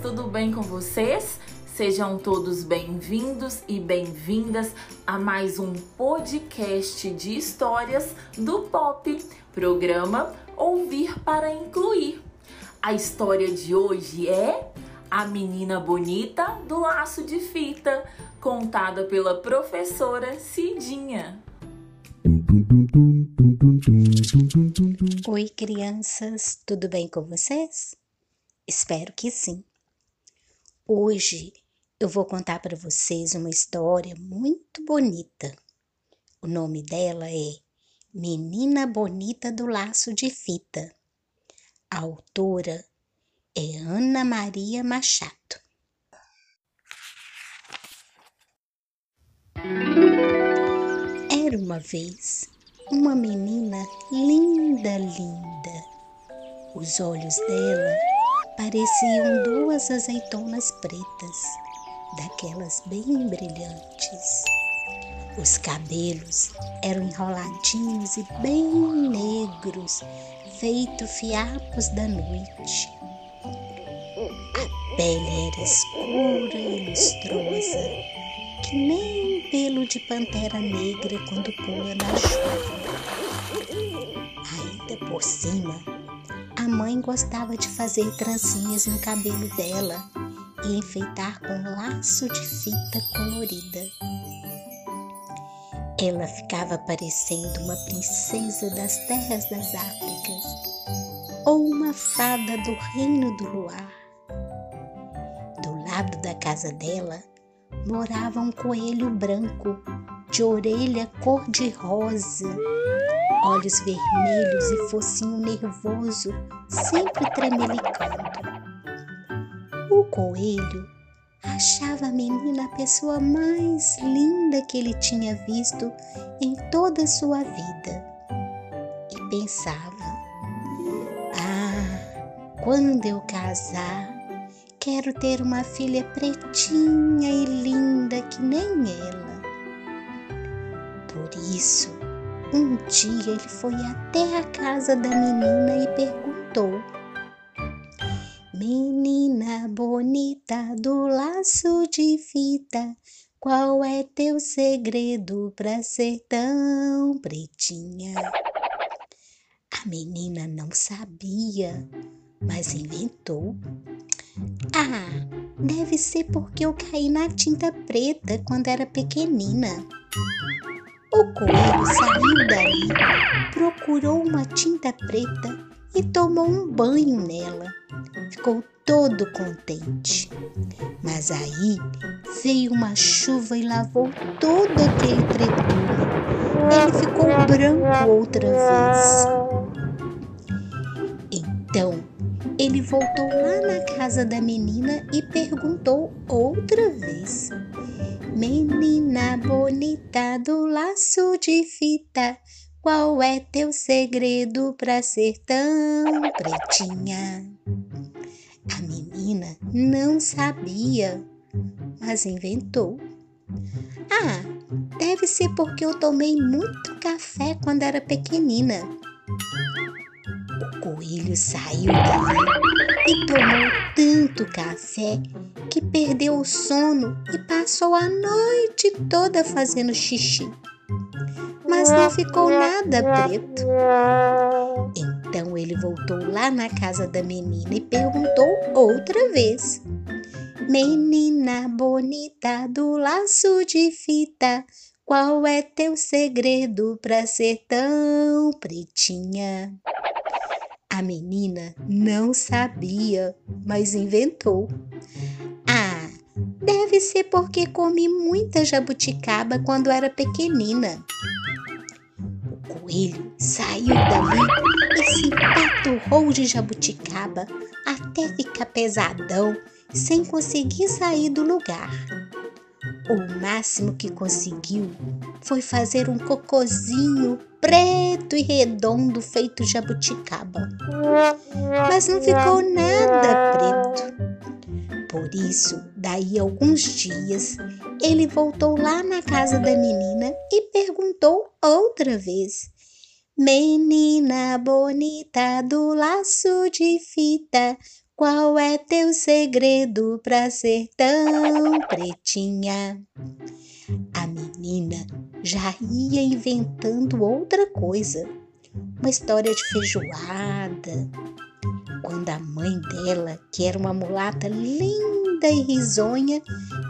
tudo bem com vocês? Sejam todos bem-vindos e bem-vindas a mais um podcast de histórias do Pop, programa Ouvir para Incluir. A história de hoje é A Menina Bonita do Laço de Fita, contada pela professora Cidinha. Oi, crianças, tudo bem com vocês? Espero que sim. Hoje eu vou contar para vocês uma história muito bonita. O nome dela é Menina Bonita do Laço de Fita. A autora é Ana Maria Machado. Era uma vez uma menina linda, linda. Os olhos dela pareciam duas azeitonas pretas, daquelas bem brilhantes. Os cabelos eram enroladinhos e bem negros, feito fiapos da noite. A pele era escura e lustrosa, que nem pelo de pantera negra quando pula na chuva. Ainda por cima, a mãe gostava de fazer trancinhas no cabelo dela e enfeitar com laço de fita colorida. Ela ficava parecendo uma princesa das terras das Áfricas ou uma fada do reino do luar. Do lado da casa dela morava um coelho branco de orelha cor-de-rosa olhos vermelhos e focinho nervoso, sempre tremelicando. O coelho achava a menina a pessoa mais linda que ele tinha visto em toda a sua vida e pensava: Ah, quando eu casar, quero ter uma filha pretinha e linda que nem ela. Por isso, um dia ele foi até a casa da menina e perguntou: Menina bonita do laço de fita, qual é teu segredo pra ser tão pretinha? A menina não sabia, mas inventou. Ah, deve ser porque eu caí na tinta preta quando era pequenina. O coelho saiu dali, procurou uma tinta preta e tomou um banho nela. Ficou todo contente. Mas aí veio uma chuva e lavou todo aquele tretume. Ele ficou branco outra vez. Então ele voltou lá na casa da menina e perguntou outra vez: Menina bonita do laço de fita, qual é teu segredo pra ser tão pretinha? A menina não sabia, mas inventou. Ah, deve ser porque eu tomei muito café quando era pequenina. O coelho saiu dali e tomou tanto café que perdeu o sono e passou a noite toda fazendo xixi. Mas não ficou nada preto. Então ele voltou lá na casa da menina e perguntou outra vez: Menina bonita do laço de fita, qual é teu segredo pra ser tão pretinha? A menina não sabia, mas inventou. Deve ser porque comi muita jabuticaba quando era pequenina. O coelho saiu dali e se paturrou de jabuticaba até ficar pesadão, sem conseguir sair do lugar. O máximo que conseguiu foi fazer um cocozinho preto e redondo feito jabuticaba. Mas não ficou nada. Por isso, daí alguns dias, ele voltou lá na casa da menina e perguntou outra vez: Menina bonita do laço de fita, Qual é teu segredo pra ser tão pretinha? A menina já ia inventando outra coisa, uma história de feijoada. Quando a mãe dela, que era uma mulata linda e risonha,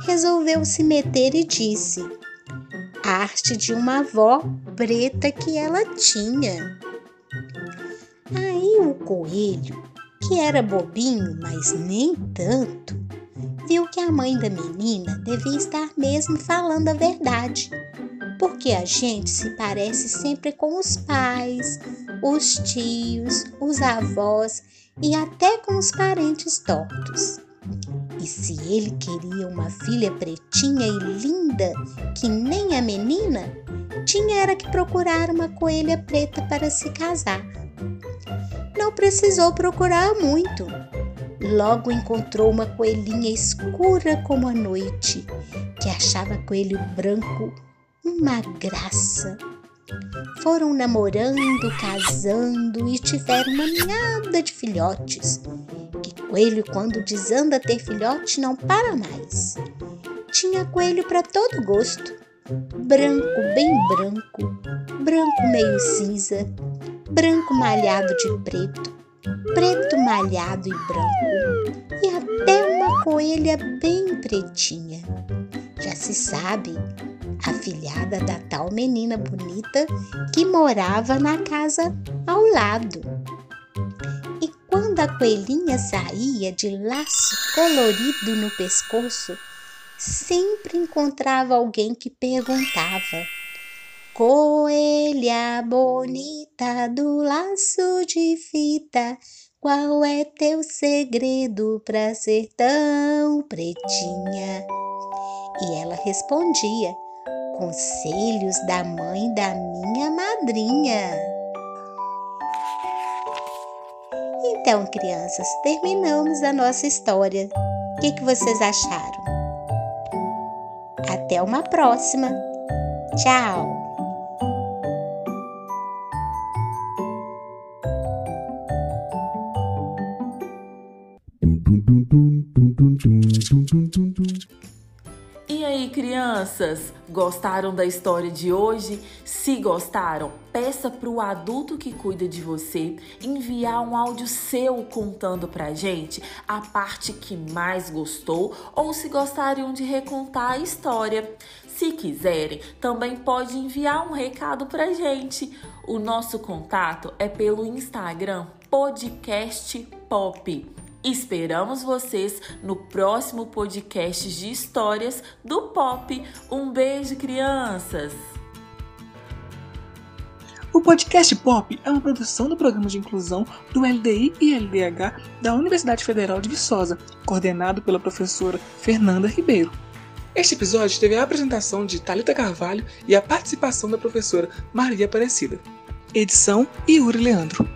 resolveu se meter e disse: arte de uma avó preta que ela tinha. Aí o coelho que era bobinho, mas nem tanto, viu que a mãe da menina devia estar mesmo falando a verdade, porque a gente se parece sempre com os pais, os tios, os avós e até com os parentes tortos. E se ele queria uma filha pretinha e linda, que nem a menina, tinha era que procurar uma coelha preta para se casar não precisou procurar muito. Logo encontrou uma coelhinha escura como a noite, que achava coelho branco uma graça. Foram namorando, casando e tiveram uma ninhada de filhotes. Que coelho, quando desanda ter filhote, não para mais. Tinha coelho para todo gosto: branco, bem branco, branco meio cinza, branco malhado de preto, preto malhado e branco, e até uma coelha bem pretinha. Já se sabe, a filhada da tal menina bonita que morava na casa ao lado. E quando a coelhinha saía de laço colorido no pescoço, sempre encontrava alguém que perguntava Coelha bonita do laço de fita, qual é teu segredo pra ser tão pretinha? E ela respondia: Conselhos da mãe da minha madrinha. Então, crianças, terminamos a nossa história. O que, que vocês acharam? Até uma próxima! Tchau! E aí, crianças, gostaram da história de hoje? Se gostaram, peça para o adulto que cuida de você enviar um áudio seu contando pra gente a parte que mais gostou ou se gostariam de recontar a história. Se quiserem, também pode enviar um recado pra gente. O nosso contato é pelo Instagram podcast pop. Esperamos vocês no próximo podcast de histórias do Pop. Um beijo, crianças! O podcast Pop é uma produção do programa de inclusão do LDI e LDH da Universidade Federal de Viçosa, coordenado pela professora Fernanda Ribeiro. Este episódio teve a apresentação de Talita Carvalho e a participação da professora Maria Aparecida. Edição Yuri Leandro.